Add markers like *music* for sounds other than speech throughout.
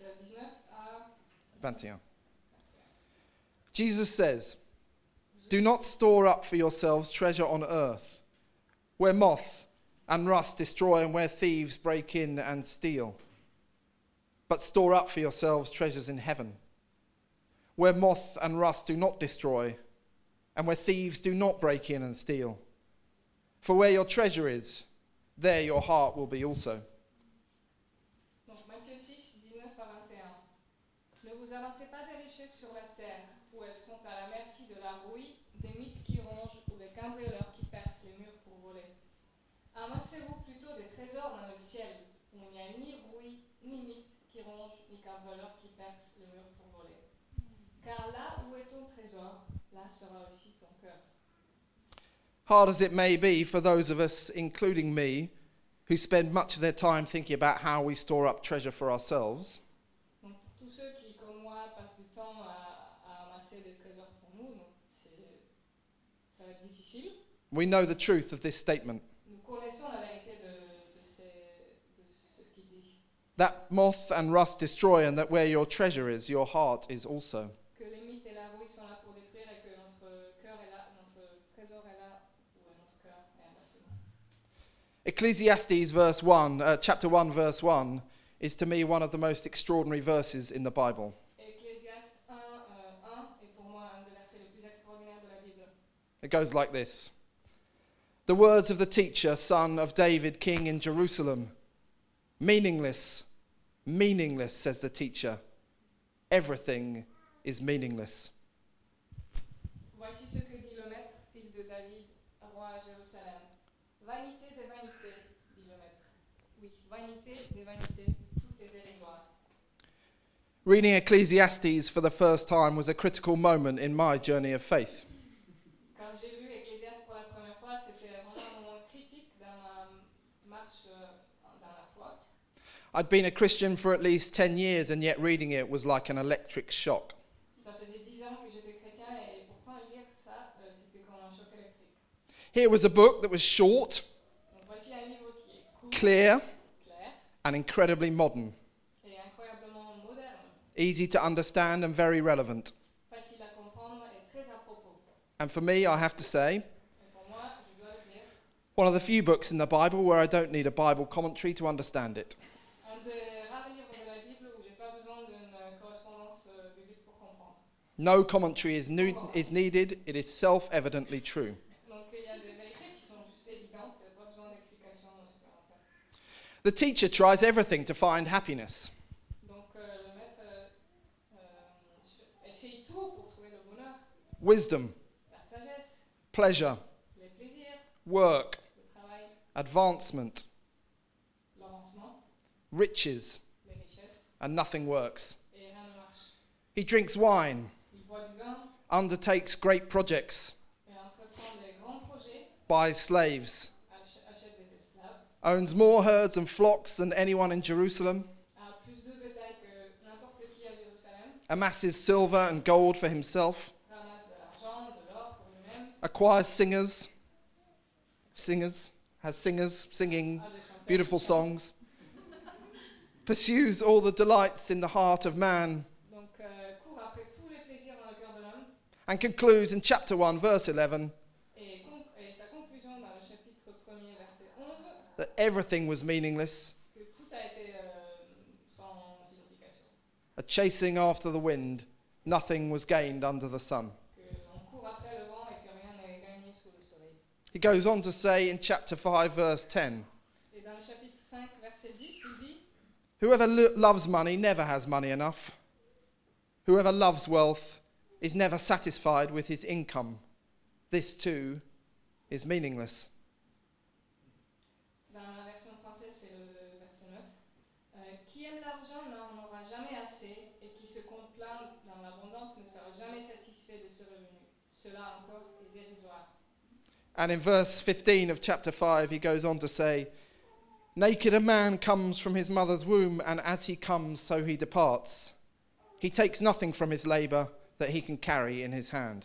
19 21. Jesus says, Do not store up for yourselves treasure on earth, where moth and rust destroy and where thieves break in and steal. But store up for yourselves treasures in heaven, where moth and rust do not destroy and where thieves do not break in and steal. For where your treasure is, there your heart will be also. Donc Matthieu 6, 19 à 21. Pas des richesses sur la terre, où elles sont à la merci de la rouille, des mites qui rongent ou des cambrioleurs qui percent les murs pour voler. Amassez-vous plutôt des trésors dans le ciel, où il n'y a ni rouille, ni qui ni qui les murs pour voler. Car là où est ton trésor, là sera aussi ton cœur. Hard as it may be for those of us, including me, who spend much of their time thinking about how we store up treasure for ourselves, Donc pour tous ceux qui, comme moi, passent du temps à, à amasser des trésors pour nous, donc c'est- ça va être difficile. We know the truth of this statement. Nous connaissons la vérité de, de ces- de ce ce qu'il dit. That moth and rust destroy, and that where your treasure is, your heart is also. Que les mites et la rouille sont là pour détruire et que notre cœur est là, notre trésor est là où notre cœur est inversement. Ecclesiastes verse 1, uh, chapter 1 verse 1 is to me one of the most extraordinary verses in the Bible. Ecclésiaste 1, euh, 1 est pour moi un des versets les plus extraordinaires de la Bible. It goes like this. The words of the teacher, son of David, king in Jerusalem. Meaningless, meaningless, says the teacher. Everything is meaningless. Voici ce que dit le maître, fils de David, roi à Jérusalem. Vanité des vanités, dit le maître. Oui, vanité des vanités, tout est dérisoire. Reading Ecclesiastes for the first time was a critical moment in my journey of faith. I'd been a Christian for at least 10 years, and yet reading it was like an electric shock. Ça faisait dix ans que j'étais chrétien et pourtant lire ça, c'était comme un choc électrique. Here was a book that was short, Donc voici un livre qui est court, clear, and incredibly modern, et incroyablement moderne, easy to understand and very relevant. facile à comprendre et très à propos. And for me, I have to say, Et pour moi, je dois le dire, one of the few books in the Bible where I don't need a Bible commentary to understand it. No commentary is, nu- is needed, it is self evidently true. The teacher tries everything to find happiness. Wisdom, pleasure, work, advancement, riches, and nothing works. He drinks wine, Il boit du vin undertakes great projects, et entreprend des grands projets, buys slaves, ach- achète des esclaves, owns more herds and flocks than anyone in Jerusalem, a plus de bétail que n'importe qui à Jérusalem, amasses silver and gold for himself, ramasse de l'argent, de l'or pour lui-même, acquires singers, singers, has singers singing a des chanteurs. beautiful songs, pursues all the delights in the heart of man, Donc euh, court après tous les plaisirs dans le cœur de l'homme and concludes in chapter 1, verse 11, et, con- et sa conclusion dans le chapitre 1er verset 11 that everything was meaningless, a chasing after the wind, nothing was gained under the sun. He goes on to say in chapter 5, verse 10, Et dans le chapitre 5 verset 10 il dit Whoever lo- loves money never has money enough. Whoever loves wealth is never satisfied with his income. This too is meaningless. Dans la version française, c'est le verset 9. Euh, qui aime l'argent n'en aura jamais assez, et qui se complaint dans l'abondance ne sera jamais satisfait de ce revenu. Cela encore est dérisoire. And in verse 15 of chapter 5, he goes on to say, Naked a man comes from his mother's womb, and as he comes, so he departs. He takes nothing from his labour that he can carry in his hand.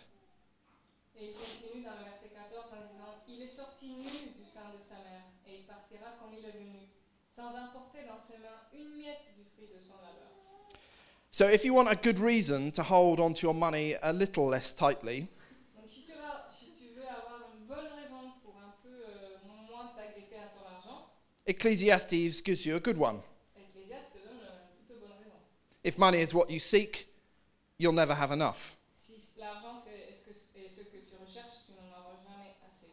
Et il continue dans le verset 14 en disant Il est sorti nu du sein de sa mère, et il partira comme il est venu, sans emporter dans ses mains une miette du fruit de son labeur. So if you want a good reason to hold on to your money a little less tightly, Donc si tu, vas- si tu veux avoir une bonne raison pour un peu euh, moins t'agripper à ton argent, Ecclesiastes gives you a good one. Ecclésiaste te donne euh, une plutôt bonne raison. If money is what you seek, you'll never have enough. Si l'argent c'est est-ce que- est ce que tu recherches, tu n'en auras jamais assez.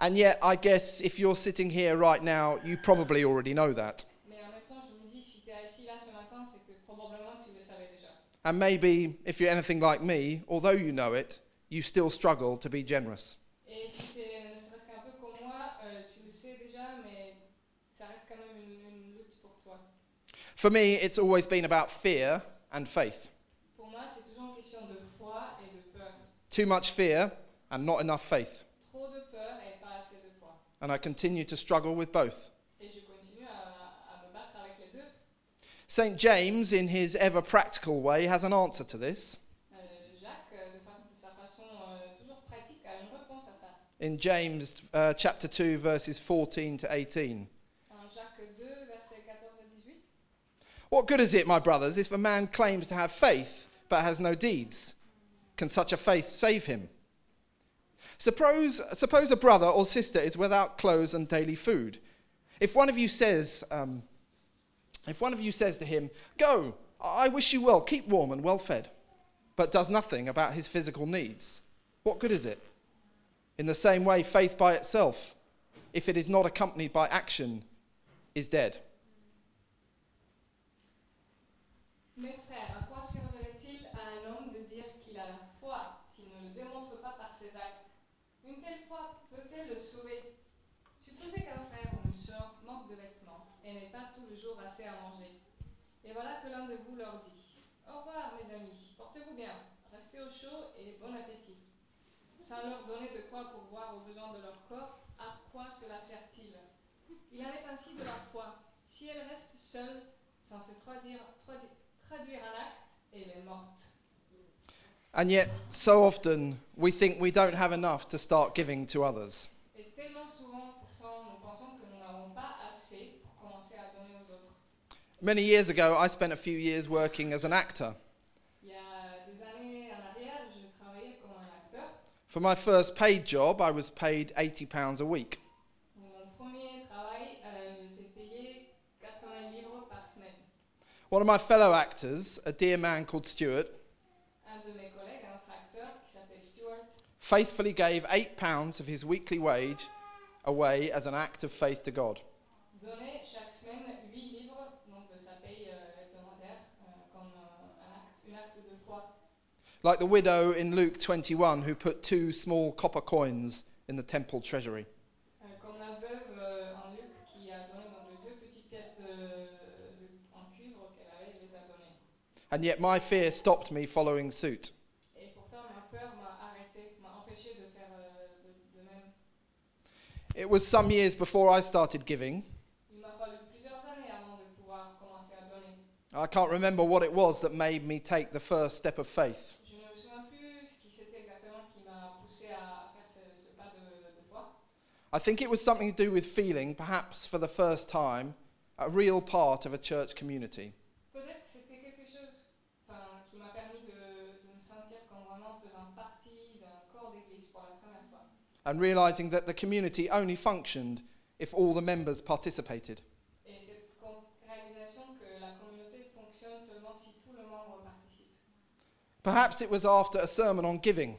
And yet, I guess if you're sitting here right now, you probably already know that. Mais en même temps, je me dis, si tu es assis là ce matin, c'est que probablement tu le savais déjà. And maybe if you're anything like me, although you know it, you still struggle to be generous. Et si tu es ne serait-ce qu'un peu comme moi, euh, tu le sais déjà, mais ça reste quand même une, une lutte pour toi. For me, it's always been about fear and faith. Pour moi, c'est toujours une question de foi et de peur. Too much fear and not enough faith. Trop de peur et pas assez de foi. And I continue to struggle with both. Et je continue à, à me battre avec les deux. St. James, in his ever practical way, has an answer to this. Euh, Jacques, euh, de, façon, de sa façon euh, toujours pratique, a une réponse à ça. In James uh, chapter 2, verses 14 to 18. En Jacques 2, versets 14 à 18. What good is it, my brothers, if a man claims to have faith but has no deeds? Can such a faith save him? Suppose, suppose a brother or sister is without clothes and daily food. If one of you says, um, if one of you says to him, "Go, I wish you well, keep warm and well fed," but does nothing about his physical needs, what good is it? In the same way, faith by itself, if it is not accompanied by action, is dead. Et voilà que l'un de vous leur dit Au revoir, mes amis, portez-vous bien, restez au chaud et bon appétit. Sans leur donner de quoi pourvoir aux besoins de leur corps, à quoi cela sert-il? Il en est ainsi de la foi. Si elle reste seule, sans se traduire, tradu- traduire acte, elle est morte. And yet, so often, we think we don't have enough to start giving to others. Many years ago, I spent a few years working as an actor. For my first paid job, I was paid £80 a week. Pour mon premier travail, j'étais payé 80 livres par semaine. One of my fellow actors, a dear man called Stuart, faithfully gave £8 of his weekly wage away as an act of faith to God. Like the widow in Luke 21 who put two small copper coins in the temple treasury. Euh, comme la veuve euh, en Luc qui a donné donc, les deux petites pièces de, de- en cuivre qu'elle avait, elle les a données. And yet my fear stopped me following suit. Et pourtant, ma peur m'a arrêté, m'a empêché de faire euh, de, de même. It was some years before I started giving. Il m'a fallu plusieurs années avant de pouvoir commencer à donner. I can't remember what it was that made me take the first step of faith. Je ne me souviens plus ce qui c'était exactement qui m'a poussé à faire ce, ce pas de, de foi. I think it was something to do with feeling, perhaps for the first time, a real part of a church community. Peut-être que c'était quelque chose enfin, qui m'a permis de, de me sentir comme vraiment faisant partie d'un corps d'église pour la première fois. and realizing that the community only functioned if all the members participated. Et cette com- réalisation que la communauté fonctionne seulement si tout le monde participe. Perhaps it was after a sermon on giving.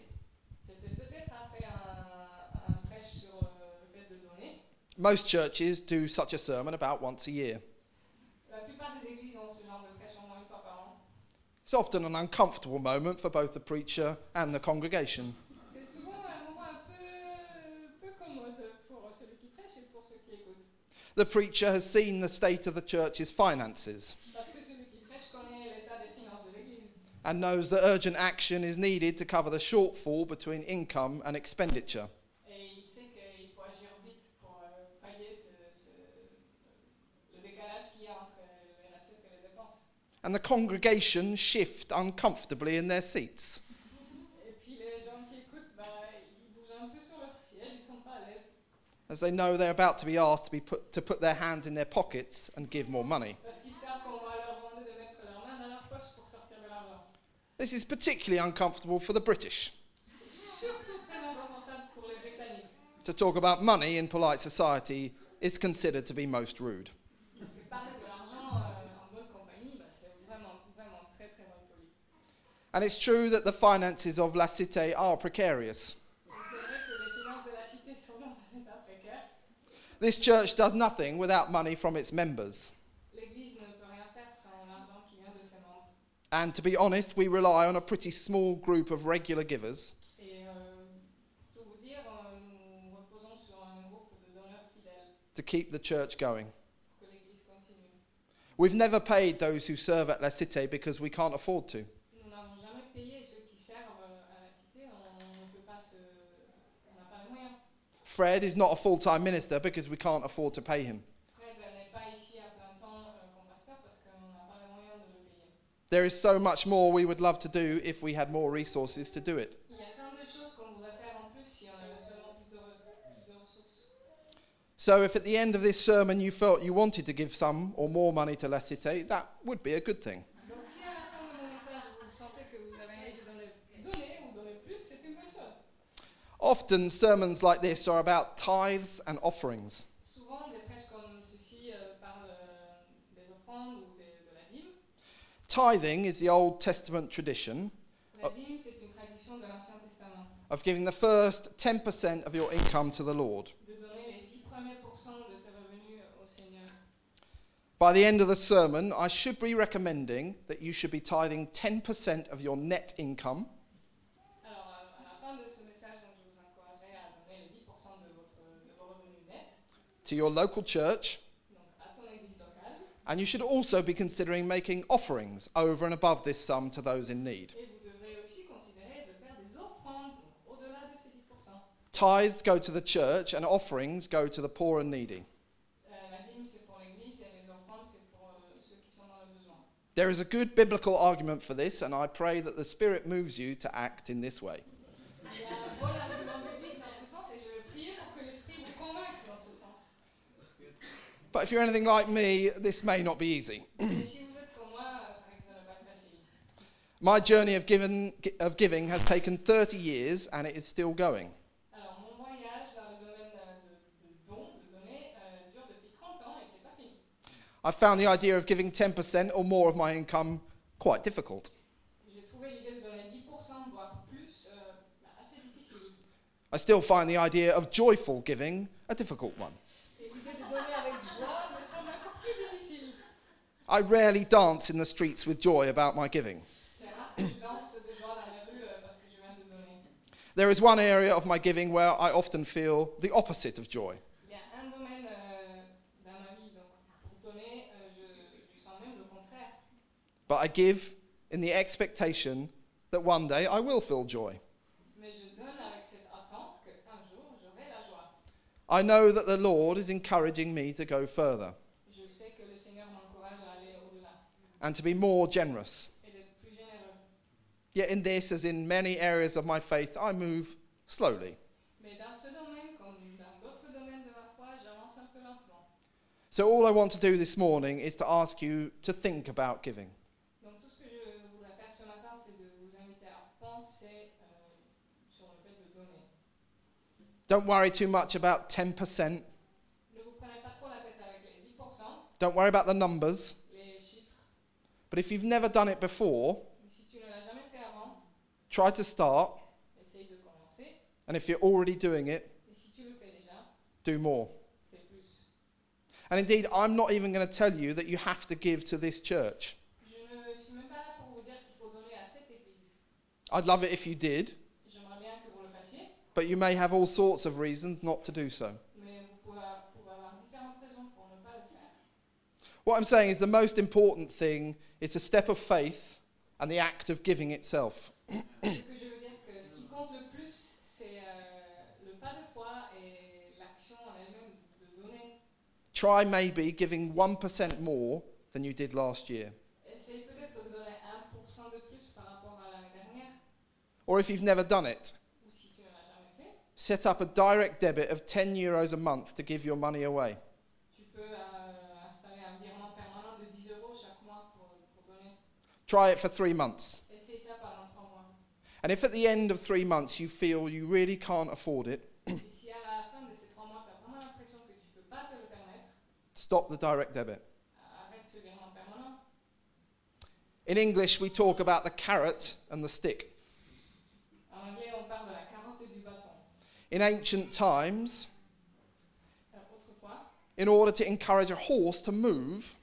Most churches do such a sermon about once a year. La plupart des églises ont ce genre de prêche au moins une fois par an. It's often an uncomfortable moment for both the preacher and the congregation. C'est souvent un moment un peu, peu commode pour celui qui prêche et pour ceux qui écoutent. The preacher has seen the state of the church's finances Parce que celui qui prêche connaît l'état des finances de l'église. and knows that urgent action is needed to cover the shortfall between income and expenditure. Et il sait qu'il faut agir vite pour euh, pallier ce, ce- le décalage qu'il y a entre les recettes et les dépenses. And the congregation shift uncomfortably in their seats. As they know they're about to be asked to, be put, to put their hands in their pockets and give more money. This is particularly uncomfortable for the British. To talk about money in polite society is considered to be most rude. And it's true that the finances of La Cité are precarious. This church does nothing without money from its members. And to be honest, we rely on a pretty small group of regular givers to keep the church going. We've never paid those who serve at La Cité because we can't afford to. Nous n'avons jamais payé ceux qui servent euh, à la cité, on ne peut pas se... On n'a pas les moyens. Fred is not a full time minister because we can't afford to pay him. There is so much more we would love to do if we had more resources to do it. So, if at the end of this sermon you felt you wanted to give some or more money to La Cité, that would be a good thing. Donc si à la fin de mon message vous sentez que vous avez envie de donner, donner ou donner plus, c'est une bonne chose. Often, sermons like this are about tithes and offerings. Souvent, des prêches comme ceci euh, euh, des offrandes ou des- de la dîme. Tithing is the Old Testament tradition La dîme, c'est une tradition de l'Ancien Testament, of giving the first 10% of your income to the Lord. de donner les 10 premiers pourcents de tes revenus au Seigneur. By the end of the sermon, I should be recommending that you should be tithing 10% of your net income Alors, à, à la fin de ce message, donc, je vous encouragerai à donner les 10% de, votre, de vos revenus nets, to your local church, and you should also be considering making offerings over and above this sum to those in need. et vous devrez aussi considérer de faire des offrandes donc, au-delà de ces 10%. Tithes go to the church, and offerings go to the poor and needy. There is a good biblical argument for this, and I pray that the Spirit moves you to act in this way. But if you're anything like me, this may not be easy. *clears throat* My journey of, given, of giving has taken 30 years, and it is still going. Alors, mon voyage dans le domaine de, de dons, de donner, dure depuis 30 ans et c'est pas fini. I found the idea of giving 10% or more of my income quite difficult. J'ai trouvé l'idée de donner 10%, voire plus, bah, assez difficile. I still find the idea of joyful giving a difficult one. Et l'idée de donner avec joie me semble encore plus difficile. I rarely dance in the streets with joy about my giving. There is one area of my giving where I often feel the opposite of joy. But I give in the expectation that one day I will feel joy. I know that the Lord is encouraging me to go further Je sais que le Seigneur m'encourage à aller au-delà and to be more generous. et d'être plus généreux. Yet, in this, as in many areas of my faith, I move slowly. Mais dans ce domaine, comme dans d'autres domaines de ma foi, j'avance un peu lentement. So, all I want to do this morning is to ask you to think about giving. Donc tout ce que je voudrais faire ce matin, c'est de vous inviter à penser euh, sur le fait de donner. Don't worry too much about 10%. Ne vous prenez pas trop la tête avec les 10%, Don't worry about the numbers. But if you've never done it before, Mais si tu ne l'as jamais fait avant, try to start. essaye de commencer. And if you're already doing it, Et si tu le fais déjà, do more. And indeed, I'm not even going to tell you that you have to give to this church. Je ne suis même pas là pour vous dire qu'il faut donner à cette église. I'd love it if you did, J'aimerais bien que vous le fassiez, but you may have all sorts of reasons not to do so. mais vous pouvez, pouvez avoir différentes raisons pour ne pas le faire. What I'm saying is the most important thing is a step of faith and the act of giving itself. *clears throat* Ce que je veux dire que ce qui compte le plus, c'est euh, le pas de foi et l'action en elle-même de donner. Try maybe giving 1% more than you did last year. Essaye peut-être de donner 1% de plus par rapport à l'année dernière, Or if you've never done it, ou si tu ne l'as jamais fait, set up a direct debit of 10 euros a month to give your money away. Try it for three months. And if at the end of three months you feel you really can't afford it, *clears throat* stop the direct debit. In English, we talk about the carrot and the stick. In ancient times, in order to encourage a horse to move,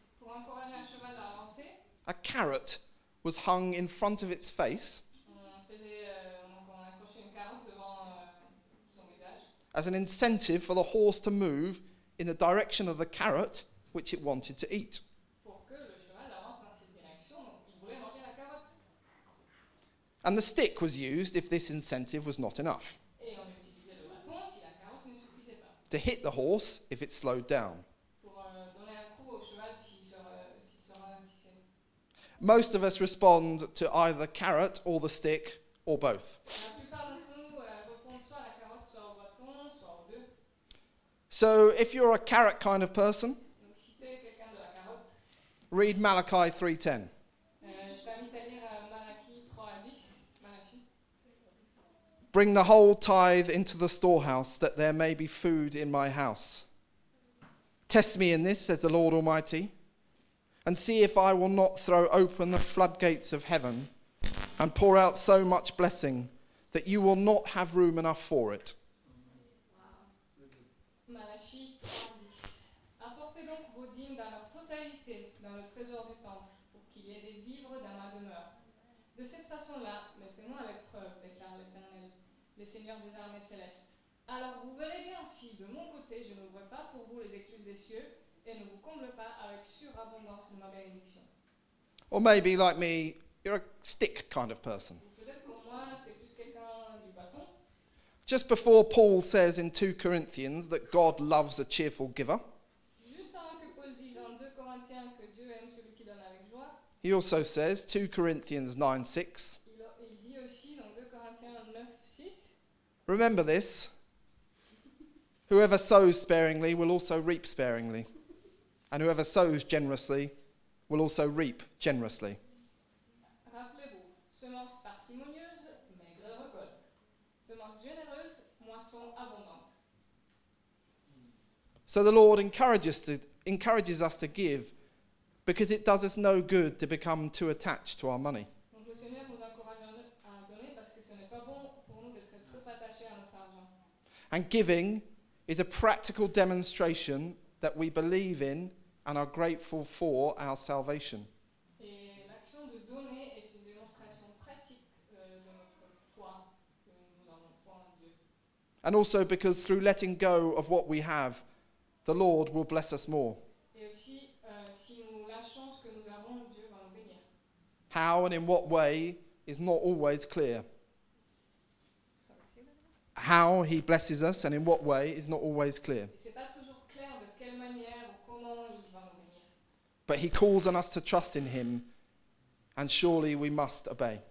a carrot was hung in front of its face as an incentive for the horse to move in the direction of the carrot which it wanted to eat. And the stick was used if this incentive was not enough, to hit the horse if it slowed down. Most of us respond to either the carrot or the stick or both. So if you're a carrot kind of person, read Malachi 3:10. euh, je t'invite à lire euh, Malachie 3 à 10. Malachie. Bring the whole tithe into the storehouse, that there may be food in my house. Test me in this, says the Lord Almighty, and see if I will not throw open the floodgates of heaven and pour out so much blessing that you will not have room enough for it. Malachie 3 10. Apportez donc vos dîmes dans leur totalité dans le trésor du temple, pour qu'il ait des vivres dans ma demeure. De cette façon-là, mettez-moi déclare l'Éternel, les seigneurs des armées célestes. Alors vous verrez bien si, de mon côté, je n'ouvre pas pour vous les écluses des cieux et ne vous comble pas avec surabondance de ma bénédiction. Or maybe, like me, you're a stick kind of person. Peut-être pour moi, tu plus quelqu'un du bâton. Just before Paul says in 2 Corinthians that God loves a cheerful giver, Juste avant que Paul dise en 2 Corinthiens que Dieu aime celui qui donne avec joie, he also says, 2 Corinthians 9 6, il, il dit aussi dans 2 Corinthiens 9 6, Remember this whoever sows sparingly will also reap sparingly, and whoever sows generously will also reap generously. Rappelez-vous, semence parcimonieuse, maigre récolte. Semence généreuse, moisson abondante. So the Lord encourages, to, encourages us to give because it does us no good to become too attached to our money. Donc le Seigneur nous encourage à à donner parce que ce n'est pas bon pour nous d'être trop attachés à notre argent. And giving is a practical demonstration that we believe in and are grateful for our salvation. Et l'action de donner est une démonstration pratique euh, de notre foi, que nous avons foi en Dieu. And also because through letting go of what we have, the Lord will bless us more. Euh, si nous lâchons ce que nous avons, Dieu va nous bénir. How and in what way is not always clear. How he blesses us and in what way is not always clear. But he calls on us to trust in him, and surely we must obey.